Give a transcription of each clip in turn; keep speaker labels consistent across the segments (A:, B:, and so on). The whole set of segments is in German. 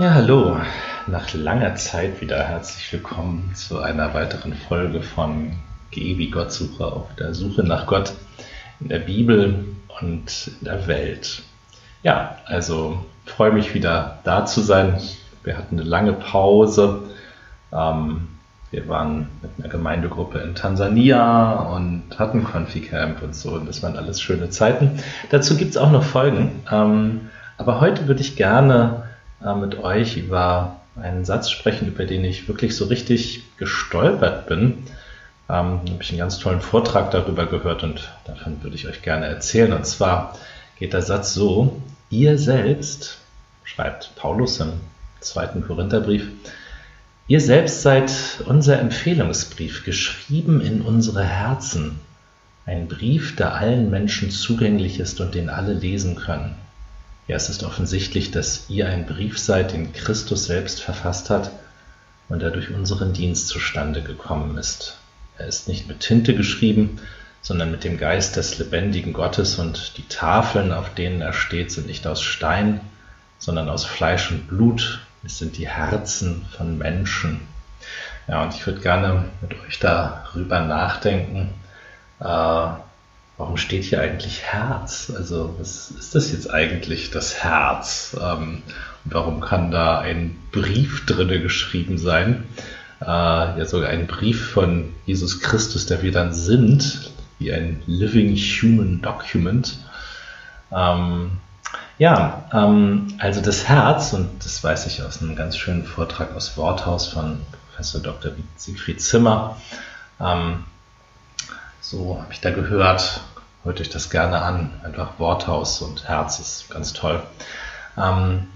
A: Ja, hallo. Nach langer Zeit wieder herzlich willkommen zu einer weiteren Folge von Geh wie Gottsuche auf der Suche nach Gott in der Bibel und in der Welt. Ja, also freue mich wieder da zu sein. Wir hatten eine lange Pause. Ähm, wir waren mit einer Gemeindegruppe in Tansania und hatten Confi-Camp und so. Und das waren alles schöne Zeiten. Dazu gibt es auch noch Folgen. Ähm, aber heute würde ich gerne äh, mit euch über einen Satz sprechen, über den ich wirklich so richtig gestolpert bin. Ähm, habe ich einen ganz tollen Vortrag darüber gehört und davon würde ich euch gerne erzählen. Und zwar geht der Satz so, ihr selbst, schreibt Paulus im zweiten Korintherbrief, ihr selbst seid unser Empfehlungsbrief, geschrieben in unsere Herzen, ein Brief, der allen Menschen zugänglich ist und den alle lesen können. Ja, es ist offensichtlich, dass ihr ein Brief seid, den Christus selbst verfasst hat und der durch unseren Dienst zustande gekommen ist. Er ist nicht mit Tinte geschrieben, sondern mit dem Geist des lebendigen Gottes und die Tafeln, auf denen er steht, sind nicht aus Stein, sondern aus Fleisch und Blut. Es sind die Herzen von Menschen. Ja, und ich würde gerne mit euch darüber nachdenken, äh, warum steht hier eigentlich Herz? Also was ist das jetzt eigentlich, das Herz? Ähm, warum kann da ein Brief drinne geschrieben sein? Äh, ja, sogar ein Brief von Jesus Christus, der wir dann sind, wie ein Living Human Document. Ähm, ja, ähm, also das Herz, und das weiß ich aus einem ganz schönen Vortrag aus Worthaus von Professor Dr. Siegfried Zimmer, ähm, so habe ich da gehört, hört euch das gerne an. Einfach Worthaus und Herz ist ganz toll. Ähm,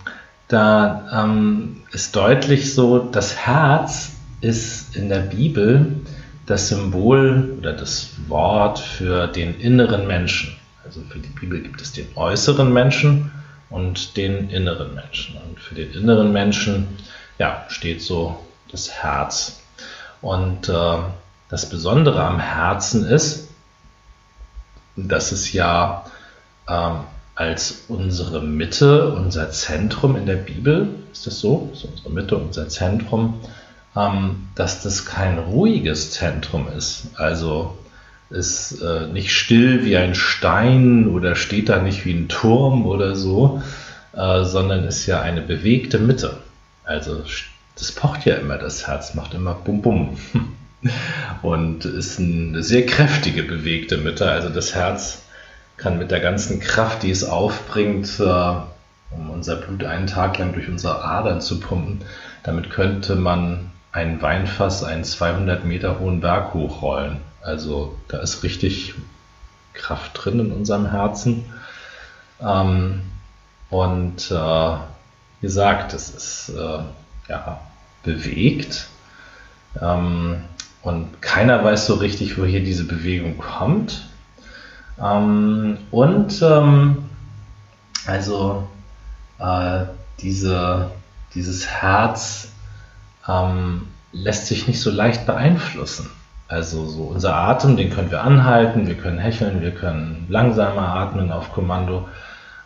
A: da ähm, ist deutlich so, das Herz ist in der Bibel das Symbol oder das Wort für den inneren Menschen. Also für die Bibel gibt es den äußeren Menschen und den inneren Menschen. Und für den inneren Menschen ja, steht so das Herz. Und äh, das Besondere am Herzen ist, dass es ja ähm, als unsere Mitte, unser Zentrum in der Bibel, ist das so? Ist unsere Mitte, unser Zentrum, ähm, dass das kein ruhiges Zentrum ist. Also ist äh, nicht still wie ein Stein oder steht da nicht wie ein Turm oder so, äh, sondern ist ja eine bewegte Mitte. Also das pocht ja immer, das Herz macht immer bum bum. und ist eine sehr kräftige, bewegte Mitte. Also das Herz kann mit der ganzen Kraft, die es aufbringt, äh, um unser Blut einen Tag lang durch unsere Adern zu pumpen, damit könnte man ein Weinfass einen 200 Meter hohen Berg hochrollen. Also da ist richtig Kraft drin in unserem Herzen. Ähm, und äh, wie gesagt, es ist äh, ja, bewegt. Ähm, und keiner weiß so richtig, woher diese Bewegung kommt. Ähm, und ähm, also äh, diese, dieses Herz ähm, lässt sich nicht so leicht beeinflussen. Also so unser Atem, den können wir anhalten, wir können hecheln, wir können langsamer atmen auf Kommando,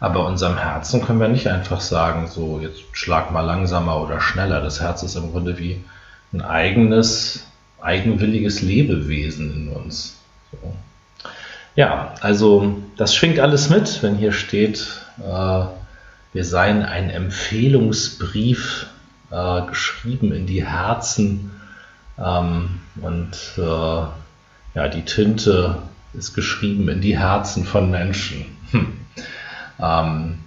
A: aber unserem Herzen können wir nicht einfach sagen, so jetzt schlag mal langsamer oder schneller. Das Herz ist im Grunde wie ein eigenes eigenwilliges Lebewesen in uns. So. Ja, also das schwingt alles mit, wenn hier steht, äh, wir seien ein Empfehlungsbrief äh, geschrieben in die Herzen ähm, und äh, ja, die Tinte ist geschrieben in die Herzen von Menschen. Hm. Ähm,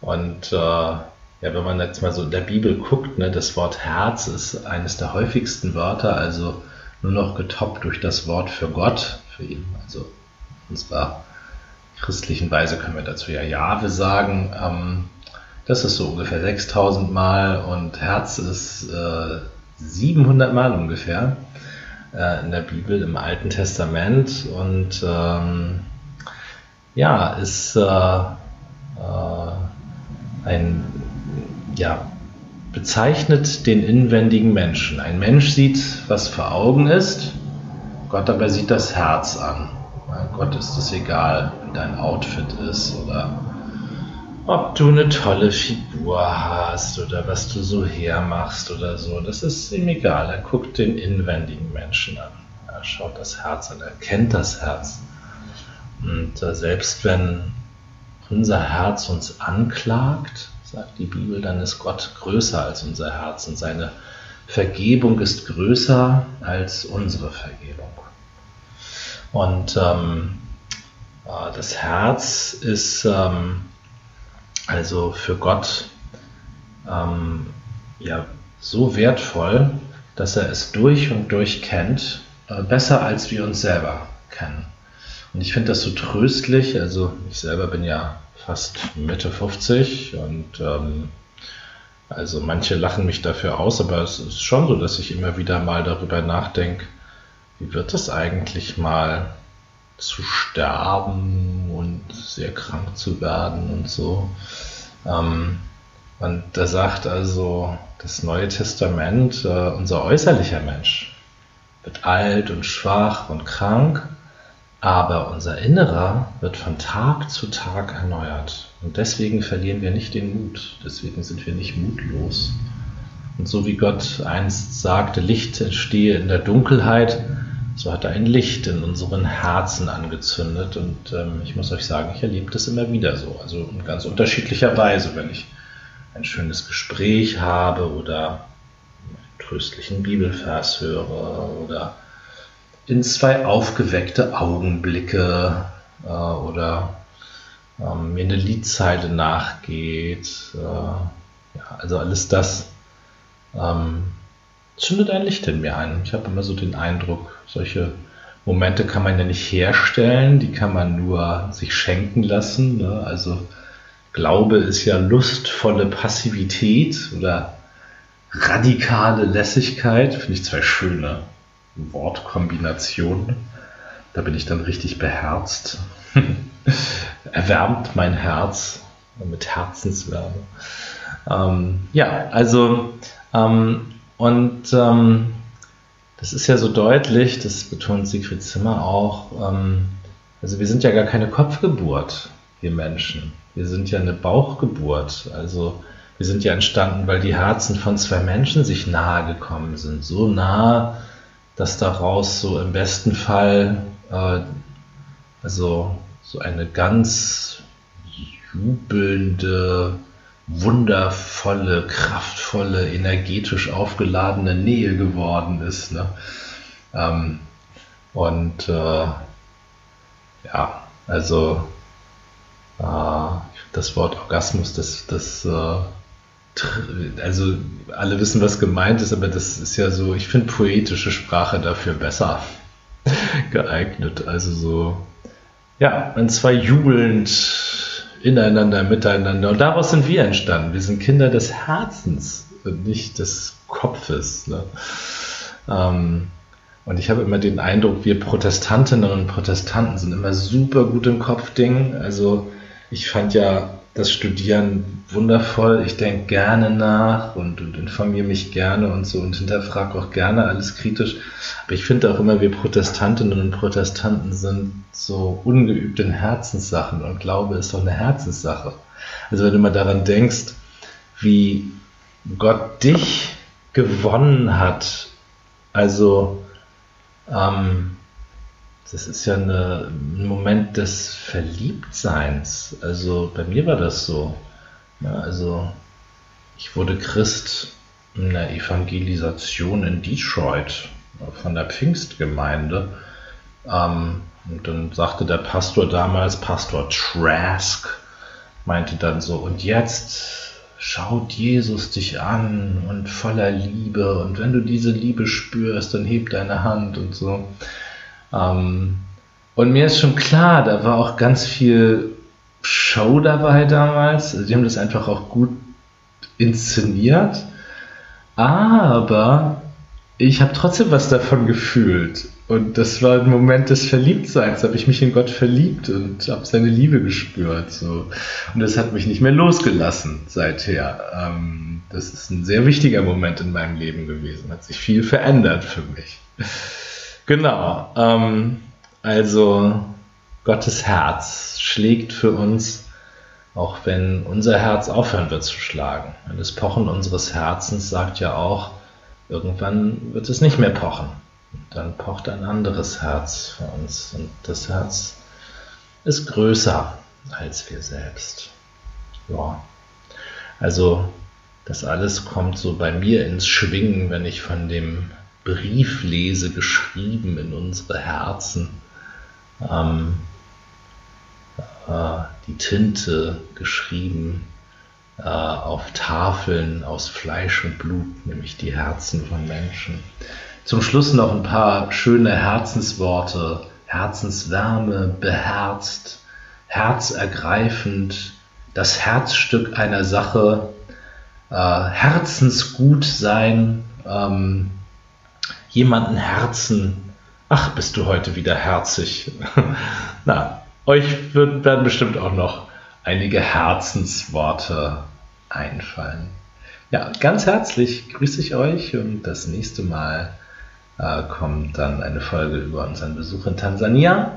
A: und äh, ja, wenn man jetzt mal so in der Bibel guckt, ne, das Wort Herz ist eines der häufigsten Wörter, also nur noch getoppt durch das Wort für Gott, für ihn. Also in unserer christlichen Weise können wir dazu ja Jahwe sagen. Ähm, das ist so ungefähr 6000 Mal und Herz ist äh, 700 Mal ungefähr äh, in der Bibel im Alten Testament und ähm, ja, ist äh, äh ein ja, bezeichnet den inwendigen Menschen. Ein Mensch sieht, was vor Augen ist, Gott aber sieht das Herz an. Gott ist es egal, wie dein Outfit ist oder ob du eine tolle Figur hast oder was du so hermachst oder so, das ist ihm egal. Er guckt den inwendigen Menschen an. Er schaut das Herz an, er kennt das Herz. Und äh, selbst wenn unser Herz uns anklagt, sagt die Bibel, dann ist Gott größer als unser Herz und seine Vergebung ist größer als unsere Vergebung. Und ähm, äh, das Herz ist ähm, also für Gott ähm, ja so wertvoll, dass er es durch und durch kennt, äh, besser als wir uns selber kennen. Und ich finde das so tröstlich. Also ich selber bin ja fast Mitte 50 und ähm, also manche lachen mich dafür aus, aber es ist schon so, dass ich immer wieder mal darüber nachdenke, wie wird es eigentlich mal zu sterben und sehr krank zu werden und so. Ähm, und da sagt also das Neue Testament, äh, unser äußerlicher Mensch wird alt und schwach und krank, aber unser Innerer wird von Tag zu Tag erneuert. Und deswegen verlieren wir nicht den Mut, deswegen sind wir nicht mutlos. Und so wie Gott einst sagte, Licht entstehe in der Dunkelheit, so hat er ein Licht in unseren Herzen angezündet. Und ähm, ich muss euch sagen, ich erlebe das immer wieder so. Also in ganz unterschiedlicher Weise, wenn ich ein schönes Gespräch habe oder einen tröstlichen Bibelvers höre oder in zwei aufgeweckte Augenblicke äh, oder ähm, mir eine Liedzeile nachgeht. Äh, ja, also alles das ähm, zündet ein Licht in mir ein. Ich habe immer so den Eindruck, solche Momente kann man ja nicht herstellen, die kann man nur sich schenken lassen. Ne? Also Glaube ist ja lustvolle Passivität oder radikale Lässigkeit. Finde ich zwei schöne Wortkombinationen. Da bin ich dann richtig beherzt. Erwärmt mein Herz mit Herzenswärme. Ähm, ja, also ähm, und ähm, das ist ja so deutlich, das betont Siegfried Zimmer auch. Ähm, also wir sind ja gar keine Kopfgeburt, wir Menschen. Wir sind ja eine Bauchgeburt. Also wir sind ja entstanden, weil die Herzen von zwei Menschen sich nahe gekommen sind. So nah, dass daraus so im besten Fall äh, also so eine ganz jubelnde, wundervolle, kraftvolle, energetisch aufgeladene Nähe geworden ist. Ne? Ähm, und äh, ja, also äh, das Wort Orgasmus, das, das äh, also alle wissen, was gemeint ist, aber das ist ja so, ich finde poetische Sprache dafür besser geeignet. Also so, ja, wenn zwei jubelnd ineinander, miteinander. Und daraus sind wir entstanden. Wir sind Kinder des Herzens und nicht des Kopfes. Ne? Ähm, und ich habe immer den Eindruck, wir Protestantinnen und Protestanten sind immer super gut im Kopfding. Also ich fand ja das Studieren wundervoll. Ich denke gerne nach und, und informiere mich gerne und so und hinterfrage auch gerne alles kritisch. Aber ich finde auch immer, wir Protestantinnen und Protestanten sind so ungeübt in Herzenssachen und Glaube ist doch eine Herzenssache. Also wenn du mal daran denkst, wie Gott dich gewonnen hat, also ähm, das ist ja eine, ein Moment des Verliebtseins. Also bei mir war das so. Ja, also ich wurde Christ in der Evangelisation in Detroit von der Pfingstgemeinde. Ähm, und dann sagte der Pastor damals, Pastor Trask, meinte dann so, und jetzt schaut Jesus dich an und voller Liebe. Und wenn du diese Liebe spürst, dann heb deine Hand und so. Ähm, und mir ist schon klar, da war auch ganz viel Show dabei damals. Also die haben das einfach auch gut inszeniert. Aber ich habe trotzdem was davon gefühlt. Und das war ein Moment des Verliebtseins. Da habe ich mich in Gott verliebt und habe seine Liebe gespürt. So. Und das hat mich nicht mehr losgelassen seither. Ähm, das ist ein sehr wichtiger Moment in meinem Leben gewesen. Hat sich viel verändert für mich. Genau. Ähm, also Gottes Herz schlägt für uns auch wenn unser Herz aufhören wird zu schlagen. Und das Pochen unseres Herzens sagt ja auch, irgendwann wird es nicht mehr pochen. Dann pocht ein anderes Herz für uns. Und das Herz ist größer als wir selbst. Ja. Also das alles kommt so bei mir ins Schwingen, wenn ich von dem Brief lese, geschrieben in unsere Herzen. Ähm, äh, die Tinte geschrieben äh, auf Tafeln aus Fleisch und Blut, nämlich die Herzen von Menschen. Zum Schluss noch ein paar schöne Herzensworte. Herzenswärme, beherzt, herzergreifend, das Herzstück einer Sache, äh, Herzensgut sein, ähm, jemanden Herzen. Ach, bist du heute wieder herzig. Na, euch werden bestimmt auch noch einige Herzensworte einfallen. Ja, ganz herzlich grüße ich euch und das nächste Mal äh, kommt dann eine Folge über unseren Besuch in Tansania.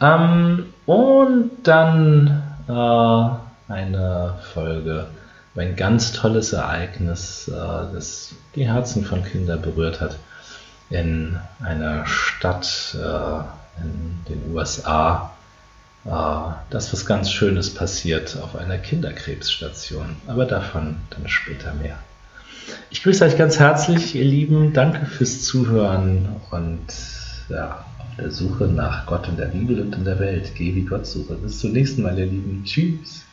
A: Ähm, und dann äh, eine Folge über ein ganz tolles Ereignis, äh, das die Herzen von Kindern berührt hat, in einer Stadt äh, in den USA. Äh, das was ganz Schönes passiert auf einer Kinderkrebsstation. Aber davon dann später mehr. Ich grüße euch ganz herzlich, ihr Lieben. Danke fürs Zuhören und ja, auf der Suche nach Gott in der Bibel und in der Welt. Geh wie Gott suche. Bis zum nächsten Mal, ihr Lieben. Tschüss.